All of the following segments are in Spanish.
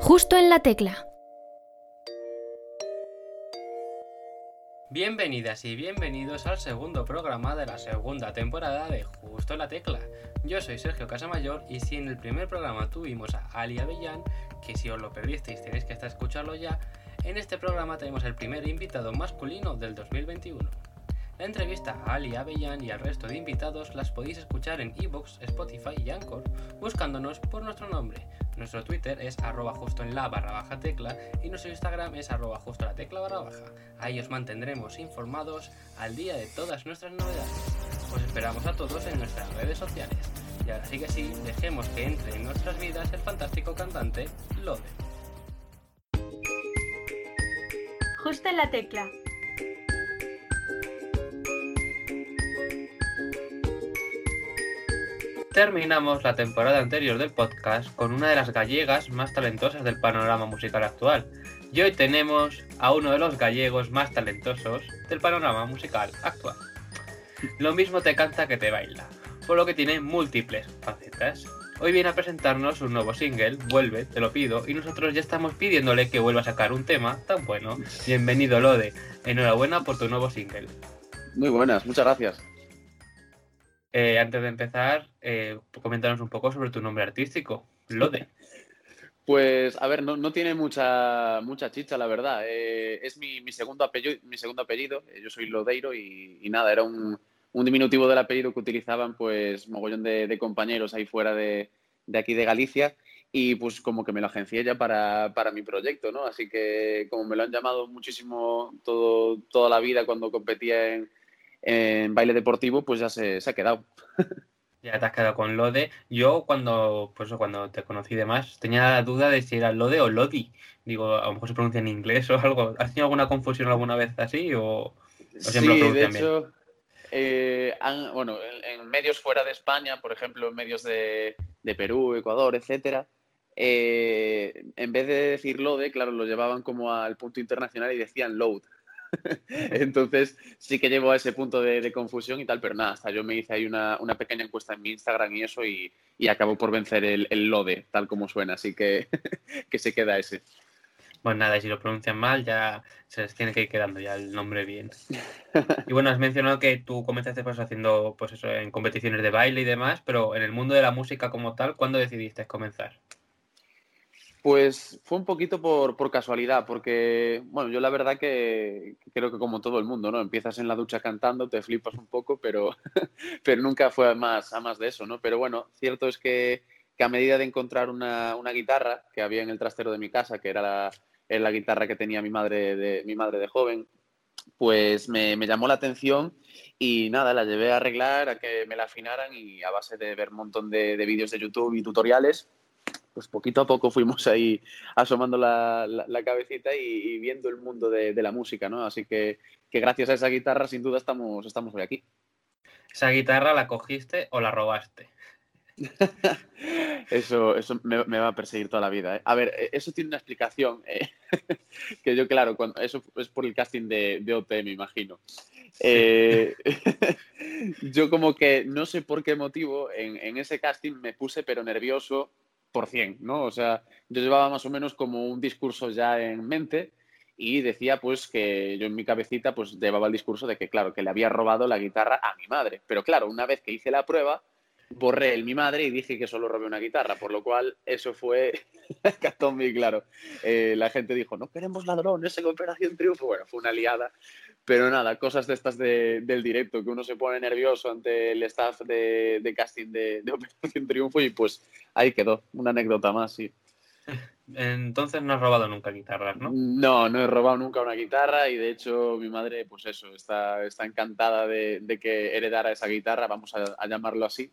Justo en la tecla. Bienvenidas y bienvenidos al segundo programa de la segunda temporada de Justo en la Tecla. Yo soy Sergio Casamayor y si en el primer programa tuvimos a Ali Avellán, que si os lo perdisteis tenéis que hasta escucharlo ya, en este programa tenemos el primer invitado masculino del 2021. La entrevista a Ali Avellán y al resto de invitados las podéis escuchar en Evox, Spotify y Anchor, buscándonos por nuestro nombre. Nuestro Twitter es arroba justo en la barra baja tecla y nuestro Instagram es arroba justo la tecla barra baja. Ahí os mantendremos informados al día de todas nuestras novedades. Os esperamos a todos en nuestras redes sociales. Y ahora sí que sí, dejemos que entre en nuestras vidas el fantástico cantante Lode. Justo en la tecla. Terminamos la temporada anterior del podcast con una de las gallegas más talentosas del panorama musical actual. Y hoy tenemos a uno de los gallegos más talentosos del panorama musical actual. Lo mismo te canta que te baila, por lo que tiene múltiples facetas. Hoy viene a presentarnos un nuevo single, Vuelve, te lo pido, y nosotros ya estamos pidiéndole que vuelva a sacar un tema tan bueno. Bienvenido, Lode. Enhorabuena por tu nuevo single. Muy buenas, muchas gracias. Eh, antes de empezar, eh, coméntanos un poco sobre tu nombre artístico, Lode. Pues, a ver, no, tiene mucha, mucha chicha, la verdad. Eh, es mi, segundo apellido, mi segundo apellido. Eh, yo soy Lodeiro y, nada, era un, diminutivo del apellido que utilizaban, pues, mogollón de, compañeros ahí fuera de, de, aquí de Galicia. Y pues como que me lo agencié ya para, para, mi proyecto, ¿no? Así que como me lo han llamado muchísimo todo, toda la vida cuando competía en, en baile deportivo, pues ya se, se ha quedado. Ya te has quedado con Lode. Yo cuando, pues cuando te conocí de más, tenía la duda de si era Lode o Lodi. Digo, a lo mejor se pronuncia en inglés o algo. ¿Has tenido alguna confusión alguna vez así o, o siempre sí, lo pronuncian de hecho, bien? Eh, han, bueno, en, en, medios fuera de España, por ejemplo, en medios de, de Perú, Ecuador, etcétera, eh, en vez de decir Lode, claro, lo llevaban como al punto internacional y decían load. Entonces sí que llevo a ese punto de, de, confusión y tal, pero nada, hasta yo me hice ahí una, una pequeña encuesta en mi Instagram y eso y, y acabo por vencer el, el, LODE, tal como suena, así que, que se queda ese. Pues nada, y si lo pronuncian mal ya se les tiene que ir quedando ya el nombre bien. Y bueno, has mencionado que tú comenzaste pues haciendo pues eso en competiciones de baile y demás, pero en el mundo de la música como tal, ¿cuándo decidiste comenzar? Pues fue un poquito por, por, casualidad, porque, bueno, yo la verdad que, creo que como todo el mundo, ¿no? Empiezas en la ducha cantando, te flipas un poco, pero, pero nunca fue a más, a más de eso, ¿no? Pero bueno, cierto es que, que a medida de encontrar una, una, guitarra que había en el trastero de mi casa, que era la, era la guitarra que tenía mi madre de, mi madre de joven, pues me, me, llamó la atención y nada, la llevé a arreglar, a que me la afinaran y a base de ver un montón de, de vídeos de YouTube y tutoriales, pues poquito a poco fuimos ahí asomando la, la, la cabecita y, y, viendo el mundo de, de, la música, ¿no? Así que, que, gracias a esa guitarra, sin duda, estamos, estamos hoy aquí. ¿Esa guitarra la cogiste o la robaste? eso eso me, me, va a perseguir toda la vida. ¿eh? A ver, eso tiene una explicación. ¿eh? que yo, claro, cuando, eso es por el casting de, de OT, me imagino. Eh, yo como que no sé por qué motivo en, en ese casting me puse pero nervioso por cien, ¿no? O sea, yo llevaba más o menos como un discurso ya en mente y decía pues que yo en mi cabecita pues llevaba el discurso de que claro, que le había robado la guitarra a mi madre. Pero claro, una vez que hice la prueba, borré el mi madre y dije que solo robé una guitarra, por lo cual eso fue muy claro. Eh, la gente dijo, no queremos ladrones en Operación Triunfo. Bueno, fue una liada, pero nada, cosas de estas de, del directo, que uno se pone nervioso ante el staff de, de casting de, de, Operación Triunfo y pues ahí quedó, una anécdota más, sí. Entonces no has robado nunca guitarras, ¿no? No, no he robado nunca una guitarra y de hecho mi madre, pues eso, está, está encantada de, de que heredara esa guitarra, vamos a, llamarlo así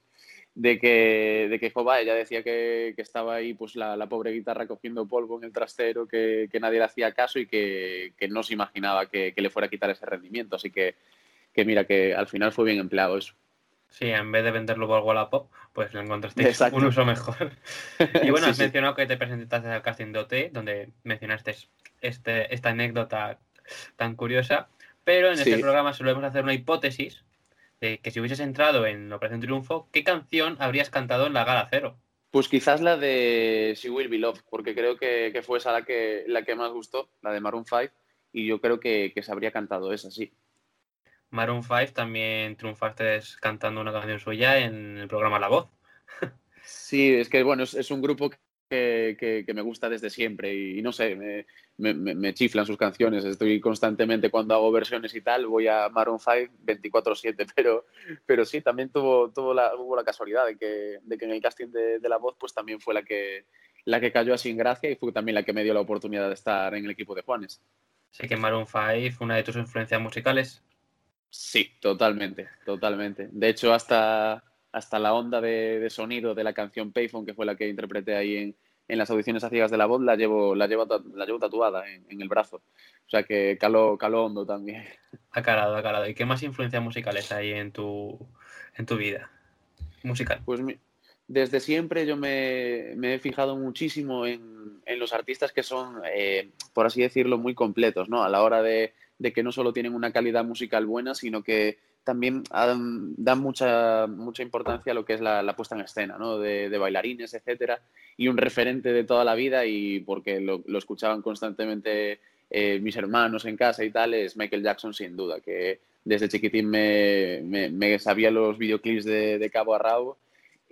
de que, de que Jova, ella decía que, que estaba ahí pues la, la, pobre guitarra cogiendo polvo en el trastero, que, que nadie le hacía caso y que, que no se imaginaba que, le fuera a quitar ese rendimiento. Así que, que mira, que al final fue bien empleado eso. Sí, en vez de venderlo por Wallapop, pues le encontraste Exacto. un uso mejor. y bueno, sí, has mencionado sí. que te presentaste al casting de OT, donde mencionaste este, esta anécdota tan curiosa, pero en este programa solemos hacer una hipótesis de que si hubieses entrado en Operación Triunfo, ¿qué canción habrías cantado en la Gala Cero? Pues quizás la de She Will Be Love, porque creo que, fue esa la que, la que más gustó, la de Maroon 5, y yo creo que, que se habría cantado esa, sí. Maroon 5 también triunfaste cantando una canción suya en el programa La Voz. Sí, es que bueno, es, un grupo que, me gusta desde siempre y, no sé, me, chiflan sus canciones. Estoy constantemente cuando hago versiones y tal, voy a Maroon 5 24/7, pero, pero sí, también tuvo, tuvo la, hubo la casualidad de que, de que en el casting de, La Voz pues también fue la que, la que cayó así en gracia y fue también la que me dio la oportunidad de estar en el equipo de Juanes. Sé que Maroon 5 fue una de tus influencias musicales. Sí, totalmente, totalmente. De hecho, hasta, hasta la onda de, sonido de la canción Payphone, que fue la que interpreté ahí en, en, las audiciones a ciegas de la voz, la llevo, la llevo, la llevo tatuada en, el brazo. O sea que caló, caló hondo también. Ha calado. ¿Y qué más influencias musicales hay en tu, en tu vida musical? Pues desde siempre yo me, me, he fijado muchísimo en, en los artistas que son, eh, por así decirlo, muy completos, ¿no? A la hora de de que no solo tienen una calidad musical buena, sino que también dan, mucha, mucha importancia a lo que es la, puesta en escena, ¿no? de, bailarines, etcétera, y un referente de toda la vida, y porque lo, escuchaban constantemente eh, mis hermanos en casa y tal, es Michael Jackson sin duda, que desde chiquitín me, me, sabía los videoclips de, cabo a rabo,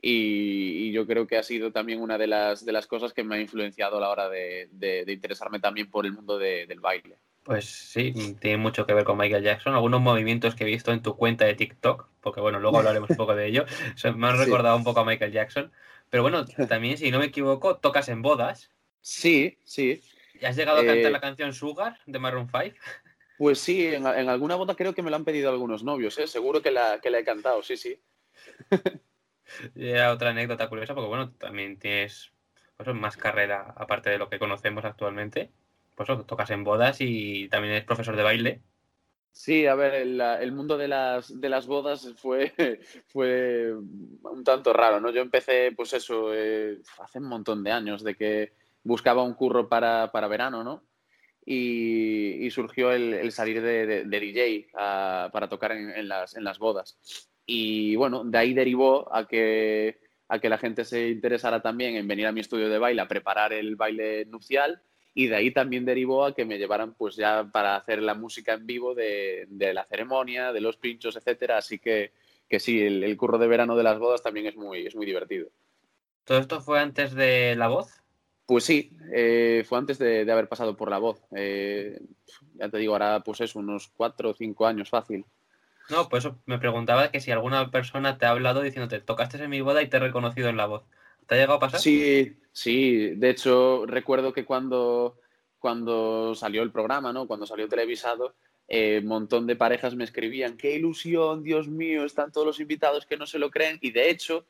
y, yo creo que ha sido también una de las, de las cosas que me ha influenciado a la hora de, de interesarme también por el mundo del baile. Pues sí, tiene mucho que ver con Michael Jackson. Algunos movimientos que he visto en tu cuenta de TikTok, porque bueno, luego hablaremos un poco de ello, me han recordado un poco a Michael Jackson. Pero bueno, también, si no me equivoco, tocas en bodas. Sí, sí. ¿Has llegado a cantar eh, la canción Sugar de Maroon 5? Pues sí, en, alguna boda creo que me lo han pedido algunos novios, ¿eh? seguro que la, que la he cantado, sí, sí. y otra anécdota curiosa, porque bueno, también tienes pues, más carrera aparte de lo que conocemos actualmente pues tocas en bodas y también eres profesor de baile. Sí, a ver, el, mundo de las, de las bodas fue, fue un tanto raro, ¿no? Yo empecé, pues eso, eh, hace un montón de años, de que buscaba un curro para, verano, ¿no? Y, surgió el, salir de, DJ para tocar en, las, en las bodas. Y bueno, de ahí derivó a que, a que la gente se interesara también en venir a mi estudio de baile a preparar el baile nupcial y de ahí también derivó a que me llevaran pues ya para hacer la música en vivo de, la ceremonia, de los pinchos, etcétera, así que, que sí, el, curro de verano de las bodas también es muy, es muy divertido. ¿Todo esto fue antes de la voz? Pues sí, eh, fue antes de, haber pasado por la voz. Eh, ya te digo, ahora pues es unos cuatro o cinco años fácil. No, pues eso me preguntaba que si alguna persona te ha hablado diciéndote, tocaste en mi boda y te he reconocido en la voz. ¿Te ha llegado a pasar? Sí, sí. De hecho, recuerdo que cuando, cuando salió el programa, ¿no? Cuando salió televisado, eh, un montón de parejas me escribían, qué ilusión, Dios mío, están todos los invitados que no se lo creen. Y de hecho,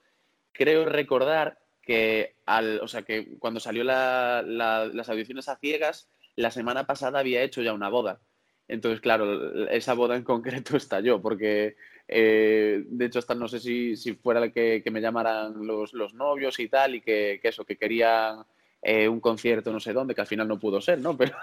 creo recordar que, al, o sea, que cuando salió las audiciones a ciegas, la semana pasada había hecho ya una boda. Entonces, claro, esa boda en concreto estalló, porque eh, de hecho, hasta no sé si, si fuera el que, que, me llamaran los, los, novios y tal, y que, que eso, que querían eh, un concierto no sé dónde, que al final no pudo ser, ¿no? Pero,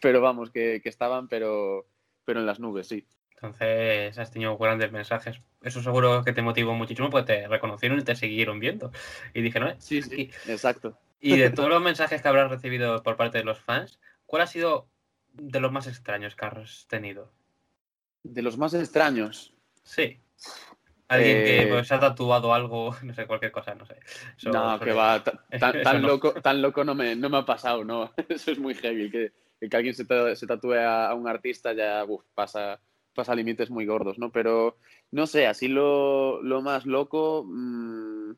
pero vamos, que, que, estaban, pero, pero en las nubes, sí. Entonces has tenido grandes mensajes. Eso seguro que te motivó muchísimo porque te reconocieron y te siguieron viendo. Y dije, no, sí, sí, exacto. Y de todos los mensajes que habrás recibido por parte de los fans, ¿cuál ha sido de los más extraños que has tenido? De los más extraños. Sí. Alguien que eh, pues, se ha tatuado algo, no sé, cualquier cosa, no sé. no, que va, tan, loco, tan loco no me, no me ha pasado, ¿no? Eso es muy heavy, que, que alguien se, se tatúe a, un artista ya pasa, pasa límites muy gordos, ¿no? Pero, no sé, así lo, lo más loco, mm,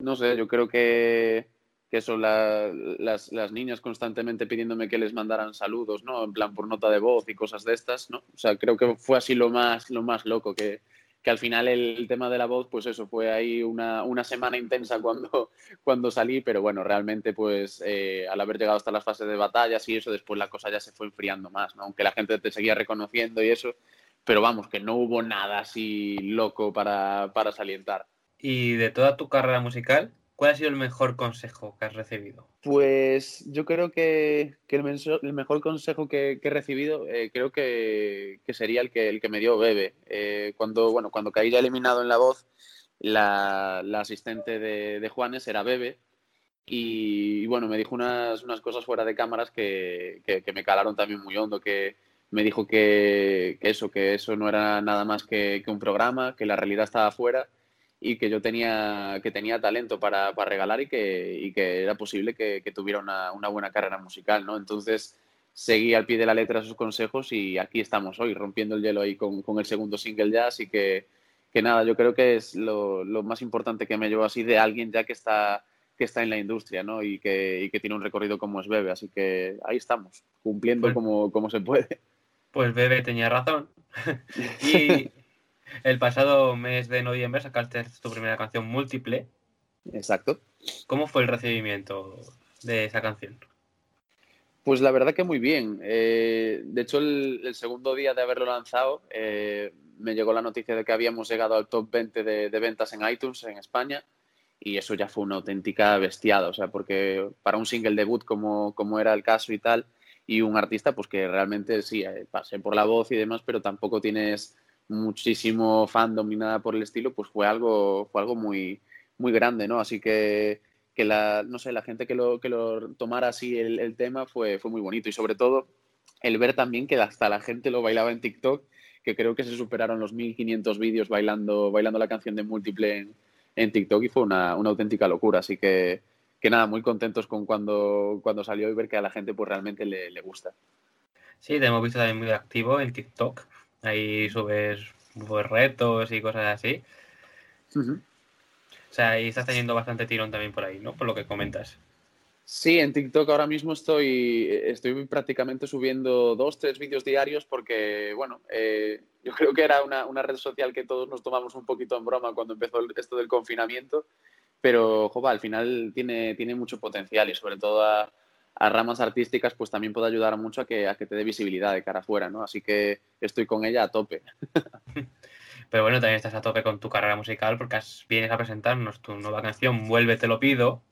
no sé, yo creo que, que son las, las, niñas constantemente pidiéndome que les mandaran saludos, ¿no? En plan por nota de voz y cosas de estas, ¿no? O sea, creo que fue así lo más, lo más loco que, que al final el, tema de la voz, pues eso, fue ahí una, una semana intensa cuando, cuando salí, pero bueno, realmente pues eh, al haber llegado hasta las fases de batallas y eso, después la cosa ya se fue enfriando más, ¿no? Aunque la gente te seguía reconociendo y eso, pero vamos, que no hubo nada así loco para, para salientar. Y de toda tu carrera musical, ¿Cuál ha sido el mejor consejo que has recibido? Pues yo creo que, el, mejor consejo que, he recibido eh, creo que, sería el que, el que me dio Bebe. Eh, cuando, bueno, cuando caí ya eliminado en la voz, la, asistente de, Juanes era Bebe. Y, bueno, me dijo unas, unas cosas fuera de cámaras que, que, me calaron también muy hondo, que me dijo que, eso, que eso no era nada más que, un programa, que la realidad estaba afuera y que yo tenía, que tenía talento para, para regalar y que, y que, era posible que, tuviera una, una, buena carrera musical, ¿no? Entonces seguí al pie de la letra sus consejos y aquí estamos hoy, rompiendo el hielo ahí con, con el segundo single ya, así que que nada, yo creo que es lo, más importante que me llevo así de alguien ya que está, que está en la industria ¿no? y, que, y que tiene un recorrido como es Bebe. Así que ahí estamos, cumpliendo pues como, como se puede. Pues Bebe tenía razón. y el pasado mes de noviembre sacaste tu primera canción múltiple. Exacto. ¿Cómo fue el recibimiento de esa canción? Pues la verdad que muy bien. Eh, de hecho, el, segundo día de haberlo lanzado, eh, me llegó la noticia de que habíamos llegado al top 20 de, ventas en iTunes en España y eso ya fue una auténtica bestiada, o sea, porque para un single debut como, como era el caso y tal, y un artista pues que realmente sí, eh, pasé por la voz y demás, pero tampoco tienes muchísimo fandom ni nada por el estilo, pues fue algo, fue algo muy, muy grande, ¿no? Así que, que la, no sé, la gente que lo, que lo tomara así el, el tema fue, fue muy bonito y sobre todo el ver también que hasta la gente lo bailaba en TikTok que creo que se superaron los 1500 vídeos bailando, bailando la canción de múltiple en, TikTok y fue una, auténtica locura. Así que, que nada, muy contentos con cuando, cuando salió y ver que a la gente pues realmente le, gusta. Sí, te hemos visto también muy activo en TikTok. Ahí subes pues, retos y cosas así. O sea, ahí estás teniendo bastante tirón también por ahí, ¿no? Por lo que comentas. Sí, en TikTok ahora mismo estoy, estoy prácticamente subiendo dos, tres vídeos diarios porque, bueno, eh, yo creo que era una, red social que todos nos tomamos un poquito en broma cuando empezó esto del confinamiento, pero, jova, al final tiene, tiene mucho potencial y sobre todo a, ramas artísticas pues también puede ayudar mucho a que, a que te dé visibilidad de cara afuera, ¿no? Así que estoy con ella a tope. Pero bueno, también estás a tope con tu carrera musical porque vienes a presentarnos tu nueva canción, Vuelve, te lo pido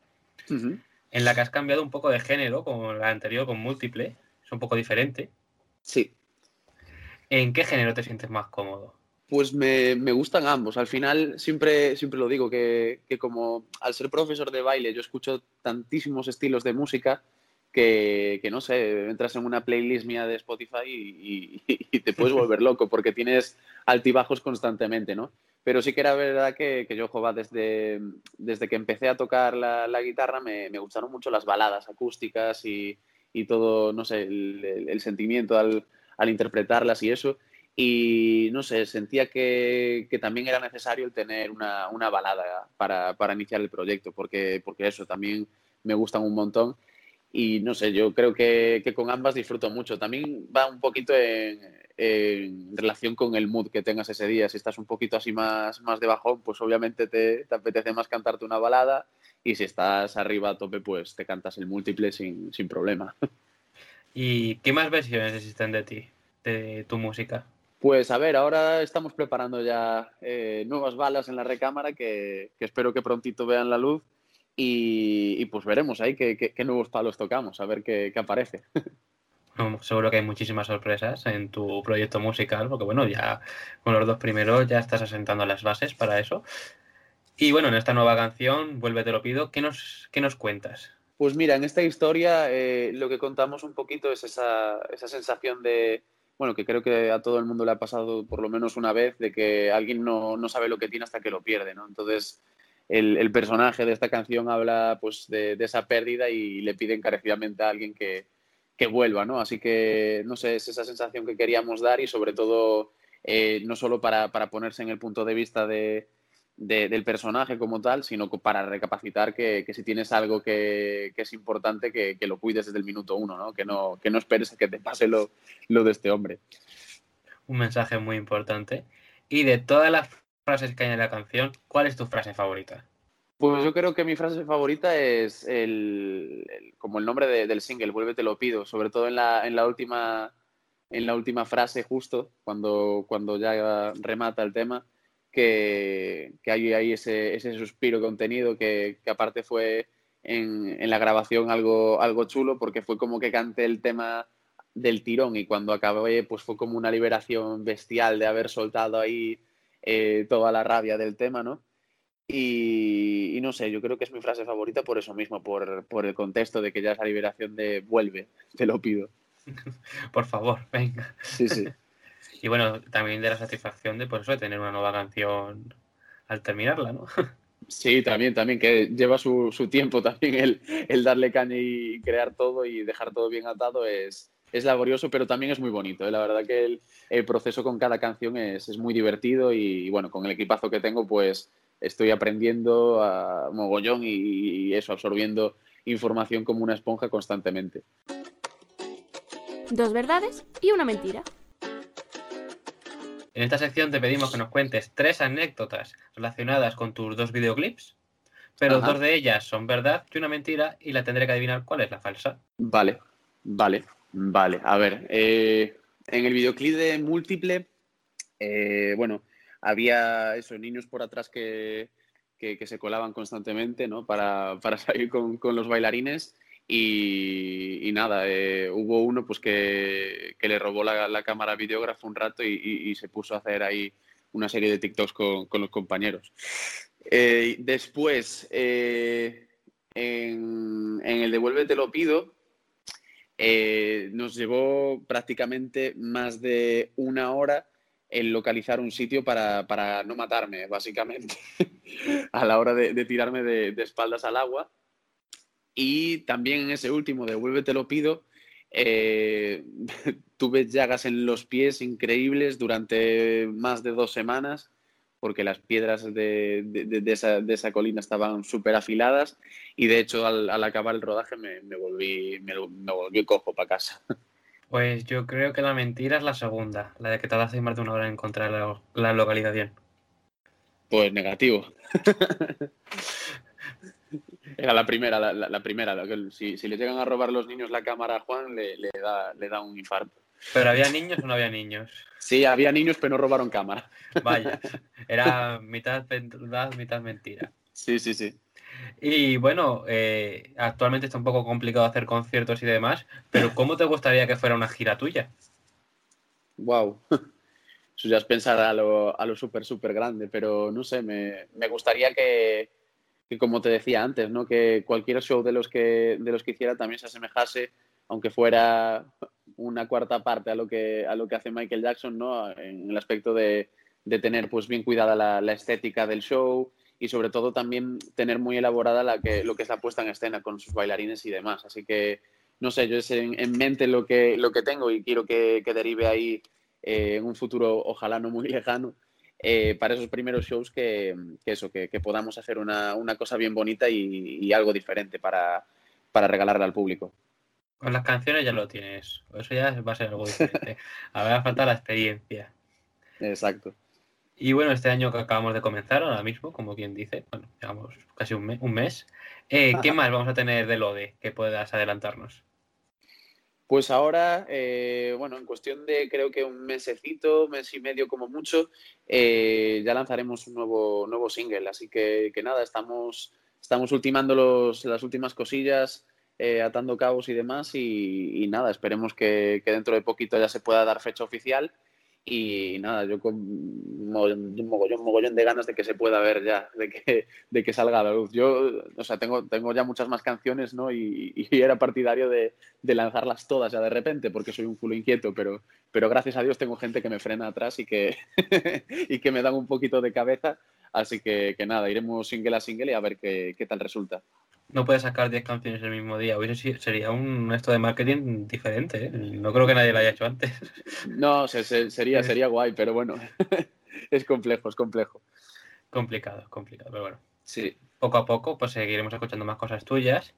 en la que has cambiado un poco de género, como la anterior con múltiple, es un poco diferente. Sí. ¿En qué género te sientes más cómodo? Pues me, gustan ambos. Al final siempre, siempre lo digo, que, como al ser profesor de baile yo escucho tantísimos estilos de música que, no sé, entras en una playlist mía de Spotify y, y te puedes volver loco porque tienes altibajos constantemente, ¿no? Pero sí que era verdad que, yo, jugaba desde, desde que empecé a tocar la, guitarra me, gustaron mucho las baladas acústicas y, todo, no sé, el, sentimiento al, interpretarlas y eso. Y no sé, sentía que, también era necesario el tener una, balada para, iniciar el proyecto, porque, porque eso también me gustan un montón. Y no sé, yo creo que, que con ambas disfruto mucho. También va un poquito en, en relación con el mood que tengas ese día. Si estás un poquito así más, más de bajón, pues obviamente te, apetece más cantarte una balada y si estás arriba a tope, pues te cantas el múltiple sin, problema. ¿Y qué más versiones existen de ti, de tu música? Pues a ver, ahora estamos preparando ya eh, nuevas balas en la recámara que, espero que prontito vean la luz y, pues veremos ahí qué, qué, nuevos palos tocamos, a ver qué, qué aparece. seguro que hay muchísimas sorpresas en tu proyecto musical, porque bueno, ya con los dos primeros ya estás asentando las bases para eso. Y bueno, en esta nueva canción, Vuelve te lo pido, ¿qué nos, qué nos cuentas? Pues mira, en esta historia eh, lo que contamos un poquito es esa, esa, sensación de, bueno, que creo que a todo el mundo le ha pasado por lo menos una vez, de que alguien no, no sabe lo que tiene hasta que lo pierde, ¿no? Entonces, el, personaje de esta canción habla pues de, esa pérdida y le pide encarecidamente a alguien que, que vuelva, ¿no? Así que, no sé, es esa sensación que queríamos dar y sobre todo, eh, no solo para, ponerse en el punto de vista de, del personaje como tal, sino para recapacitar que, si tienes algo que, es importante, que, lo cuides desde el minuto uno, ¿no? Que no, que no esperes a que te pase lo, lo de este hombre. Un mensaje muy importante. Y de todas las frases que hay en la canción, ¿cuál es tu frase favorita? Pues yo creo que mi frase favorita es el, como el nombre del single, Vuelve te lo pido, sobre todo en la, en la, última, en la última frase justo, cuando, cuando ya remata el tema, que, que hay, hay ese, ese, suspiro contenido que, que aparte fue en, en, la grabación algo, algo chulo porque fue como que canté el tema del tirón y cuando acabé pues fue como una liberación bestial de haber soltado ahí eh, toda la rabia del tema, ¿no? Y, y no sé, yo creo que es mi frase favorita por eso mismo, por, por el contexto de que ya es la liberación de vuelve, te lo pido. Por favor, venga. Sí, sí. Y bueno, también de la satisfacción de, pues, eso, de tener una nueva canción al terminarla, ¿no? Sí, también, también, que lleva su, su tiempo también el, el, darle caña y crear todo y dejar todo bien atado es, es laborioso, pero también es muy bonito. ¿eh? La verdad que el, el, proceso con cada canción es, es muy divertido y, y, bueno, con el equipazo que tengo, pues estoy aprendiendo a mogollón y, y eso, absorbiendo información como una esponja constantemente. Dos verdades y una mentira. En esta sección te pedimos que nos cuentes tres anécdotas relacionadas con tus dos videoclips, pero Ajá. dos de ellas son verdad y una mentira y la tendré que adivinar cuál es la falsa. Vale, vale, vale. A ver, eh, en el videoclip de Múltiple, eh, bueno, había esos niños por atrás que, que, se colaban constantemente, ¿no? Para, para salir con, con los bailarines. Y, nada, eh, hubo uno pues que, que le robó la, cámara videógrafo un rato y, se puso a hacer ahí una serie de TikToks con, con los compañeros. Eh, después, en, en, el Devuelve Te lo pido, eh, nos llevó prácticamente más de una hora el localizar un sitio para, para no matarme, básicamente, a la hora de, tirarme de, espaldas al agua. Y también en ese último, de te lo pido, eh, tuve llagas en los pies increíbles durante más de dos semanas, porque las piedras de, de, de esa, de esa, colina estaban súper afiladas y de hecho al, al acabar el rodaje me, me volví, me, me, volví cojo para casa. Pues yo creo que la mentira es la segunda, la de que tardaste más de una hora en encontrar la, la localización. Pues negativo. Era la primera, la, la, la primera. Si, si, le llegan a robar los niños la cámara a Juan, le, le, da, le da un infarto. ¿Pero había niños o no había niños? Sí, había niños, pero no robaron cámara. Vaya, era mitad verdad, mitad mentira. Sí, sí, sí. Y bueno, eh, actualmente está un poco complicado hacer conciertos y demás, pero ¿cómo te gustaría que fuera una gira tuya? Wow. Eso ya es pensar a lo, a lo súper, súper grande, pero no sé, me, me gustaría que, que como te decía antes, ¿no? que cualquier show de los que, de los que hiciera también se asemejase, aunque fuera una cuarta parte a lo que, a lo que hace Michael Jackson, ¿no? en el aspecto de, de tener pues, bien cuidada la, estética del show y sobre todo también tener muy elaborada la que, lo que es la puesta en escena con sus bailarines y demás. Así que, no sé, yo es en, en mente lo que, lo que tengo y quiero que, que derive ahí eh, en un futuro, ojalá no muy lejano, eh, para esos primeros shows que, que eso, que, que, podamos hacer una, una cosa bien bonita y, y algo diferente para, para, regalarle al público. Con las canciones ya lo tienes, eso ya va a ser algo diferente. Ahora falta la experiencia. Exacto. Y bueno, este año que acabamos de comenzar ahora mismo, como quien dice, bueno, llevamos casi un mes, un mes. Eh, ¿qué más vamos a tener de LODE que puedas adelantarnos? Pues ahora, eh, bueno, en cuestión de creo que un mesecito, mes y medio como mucho, eh, ya lanzaremos un nuevo, nuevo single. Así que, que nada, estamos, estamos ultimando los, las últimas cosillas, eh, atando cabos y demás. Y, nada, esperemos que, que, dentro de poquito ya se pueda dar fecha oficial. Y nada, yo con un mogollón, mogollón de ganas de que se pueda ver ya, de que, de que salga a la luz. Yo, o sea, tengo, tengo ya muchas más canciones, ¿no? Y, y era partidario de, de, lanzarlas todas ya de repente, porque soy un culo inquieto, pero, pero gracias a Dios tengo gente que me frena atrás y que, y que me dan un poquito de cabeza. Así que, que nada, iremos single a single y a ver qué, qué tal resulta no puedes sacar 10 canciones el mismo día. Hubiese, sería un esto de marketing diferente. ¿eh? No creo que nadie lo haya hecho antes. No, se, se, sería, sería guay, pero bueno, es complejo, es complejo. Complicado, complicado, pero bueno. Sí. Poco a poco, pues seguiremos escuchando más cosas tuyas.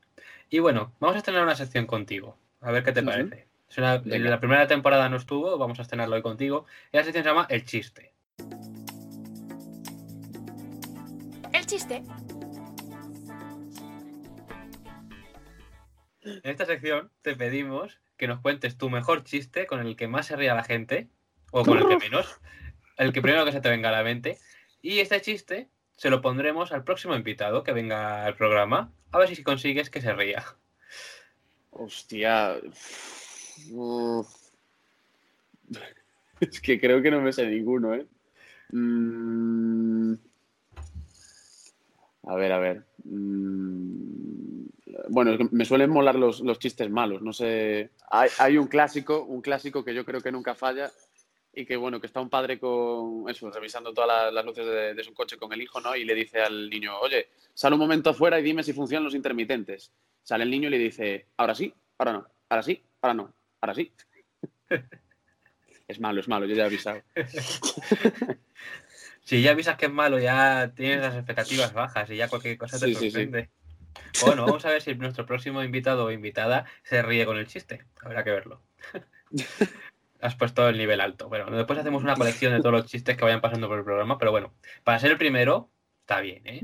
Y bueno, vamos a estrenar una sección contigo. A ver qué te uh -huh. parece. Es una, la primera temporada no estuvo, vamos a estrenarlo hoy contigo. Y la sección se llama El Chiste. El Chiste. En esta sección te pedimos que nos cuentes tu mejor chiste con el que más se ría la gente, o con el que menos, el que primero que se te venga a la mente. Y este chiste se lo pondremos al próximo invitado que venga al programa, a ver si consigues que se ría. Hostia. Uf. Es que creo que no me sé ninguno, ¿eh? Mm... A ver, a ver. Mm, Bueno, me suelen molar los, los chistes malos. No sé. Hay, hay un clásico, un clásico que yo creo que nunca falla y que bueno, que está un padre con eso, revisando todas las, las luces de, de su coche con el hijo, ¿no? Y le dice al niño, oye, sal un momento afuera y dime si funcionan los intermitentes. Sale el niño y le dice, ahora sí, ahora no, ahora sí, ahora no, ahora sí. es malo, es malo, yo ya he avisado. Si ya avisas que es malo, ya tienes las expectativas bajas y ya cualquier cosa te Sí, sí, sí. sorprende. Bueno, vamos a ver si nuestro próximo invitado o invitada se ríe con el chiste. Habrá que verlo. Has puesto el nivel alto. Bueno, después hacemos una colección de todos los chistes que vayan pasando por el programa, pero bueno, para ser el primero, está bien, ¿eh?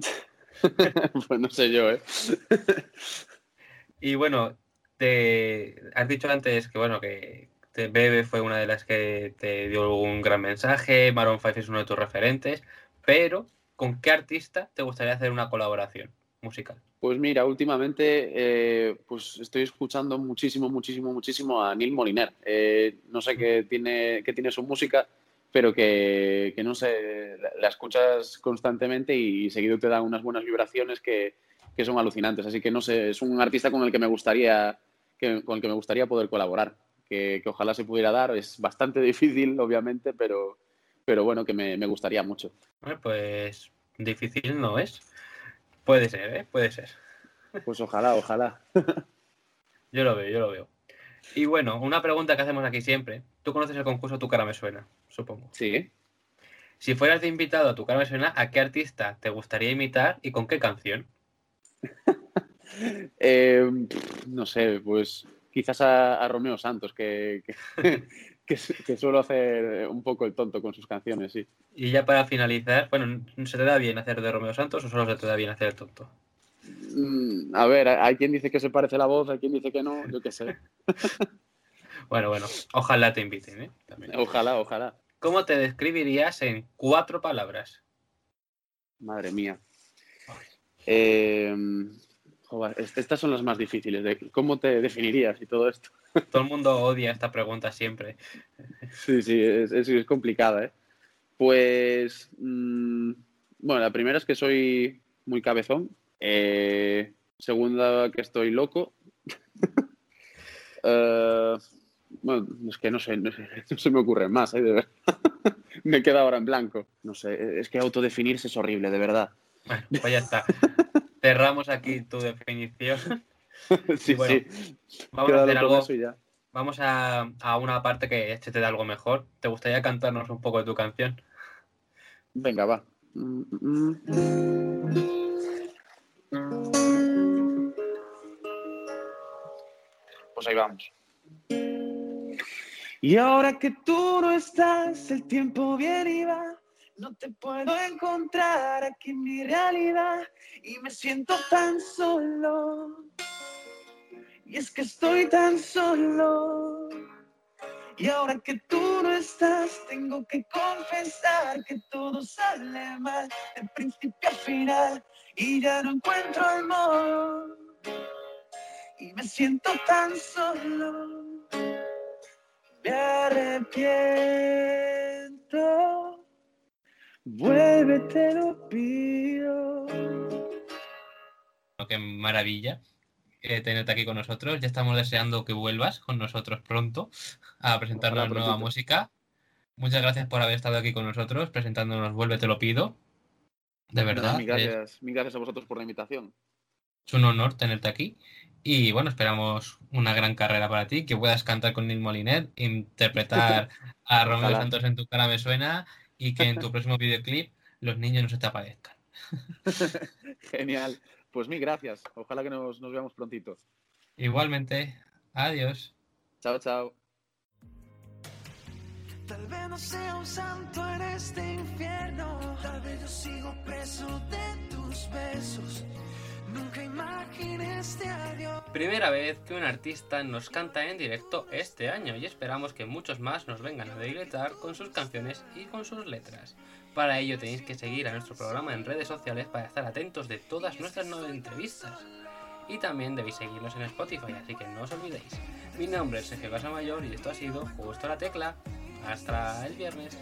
pues no sé yo, ¿eh? Y bueno, te has dicho antes que bueno, que Bebe fue una de las que te dio un gran mensaje, Maroon 5 es uno de tus referentes, pero ¿con qué artista te gustaría hacer una colaboración musical? Pues mira, últimamente eh, pues estoy escuchando muchísimo, muchísimo, muchísimo a Neil Moliner. Eh, no sé qué tiene, qué tiene su música, pero que, que no sé, la, la escuchas constantemente y seguido te da unas buenas vibraciones que, que son alucinantes. Así que no sé, es un artista con el que me gustaría, que, con el que me gustaría poder colaborar. Que, que ojalá se pudiera dar. Es bastante difícil, obviamente, pero, pero bueno, que me, me gustaría mucho. Pues difícil no es. Puede ser, ¿eh? Puede ser. Pues ojalá, ojalá. Yo lo veo, yo lo veo. Y bueno, una pregunta que hacemos aquí siempre. Tú conoces el concurso Tu cara me suena, supongo. Sí. Si fueras de invitado a Tu cara me suena, ¿a qué artista te gustaría imitar y con qué canción? Eh, no sé, pues quizás a, a Romeo Santos, que, que, que, su- que suelo hacer un poco el tonto con sus canciones, sí. Y ya para finalizar, bueno, ¿se te da bien hacer de Romeo Santos o solo se te da bien hacer el tonto? Mm, A ver, hay quien dice que se parece la voz, hay quien dice que no, yo qué sé. Bueno, bueno, ojalá te inviten, ¿eh? También. Ojalá, ojalá. ¿Cómo te describirías en cuatro palabras? Madre mía. Eh, joder, est- estas son las más difíciles. De, ¿Cómo te definirías y todo esto? Todo el mundo odia esta pregunta siempre. Sí, sí, es, es- es complicada, ¿eh? Pues, mm, bueno, la primera es que soy muy cabezón. Eh, segunda, que estoy loco. Eh, bueno, es que no sé, no, sé, no se me ocurre más, ¿eh? De verdad. me queda ahora en blanco. No sé, es que autodefinirse es horrible, de verdad. Bueno, pues ya está. Cerramos aquí tu definición. sí, bueno, sí. Vamos a hacer algo. eso y ya. Vamos a, a una parte que este te da algo mejor. ¿Te gustaría cantarnos un poco de tu canción? Venga, va. Mm. Pues ahí vamos. Y ahora que tú no estás, el tiempo viene y va. No te puedo encontrar aquí en mi realidad y me siento tan solo. Y es que estoy tan solo. Y ahora que tú no estás, tengo que confesar que todo sale mal, de principio a final, y ya no encuentro amor. Y me siento tan solo, me arrepiento. Vuelve, te lo pido. Qué maravilla eh, tenerte aquí con nosotros. Ya estamos deseando que vuelvas con nosotros pronto a presentarnos nueva música. Muchas gracias por haber estado aquí con nosotros presentándonos Vuelve, te lo pido. De verdad, Mil es, gracias, mil gracias a vosotros por la invitación. es un honor tenerte aquí. Y bueno, esperamos una gran carrera para ti, que puedas cantar con Neil Moliner, interpretar a Romeo Ojalá. Santos en tu cara me suena y que en tu próximo videoclip los niños no se te aparezcan. Genial. Pues mil gracias. Ojalá que nos, nos veamos prontito. Igualmente, adiós. Chao, chao. Tal vez no sea un santo en este infierno. Tal vez yo sigo preso de tus besos. Nunca imaginé este adiós. Primera vez que un artista nos canta en directo este año y esperamos que muchos más nos vengan a deleitar con sus canciones y con sus letras. Para ello tenéis que seguir a nuestro programa en redes sociales para estar atentos de todas nuestras nuevas entrevistas. Y también debéis seguirnos en Spotify, así que no os olvidéis. Mi nombre es Sergio Casamayor y esto ha sido Justo la Tecla. Hasta el viernes.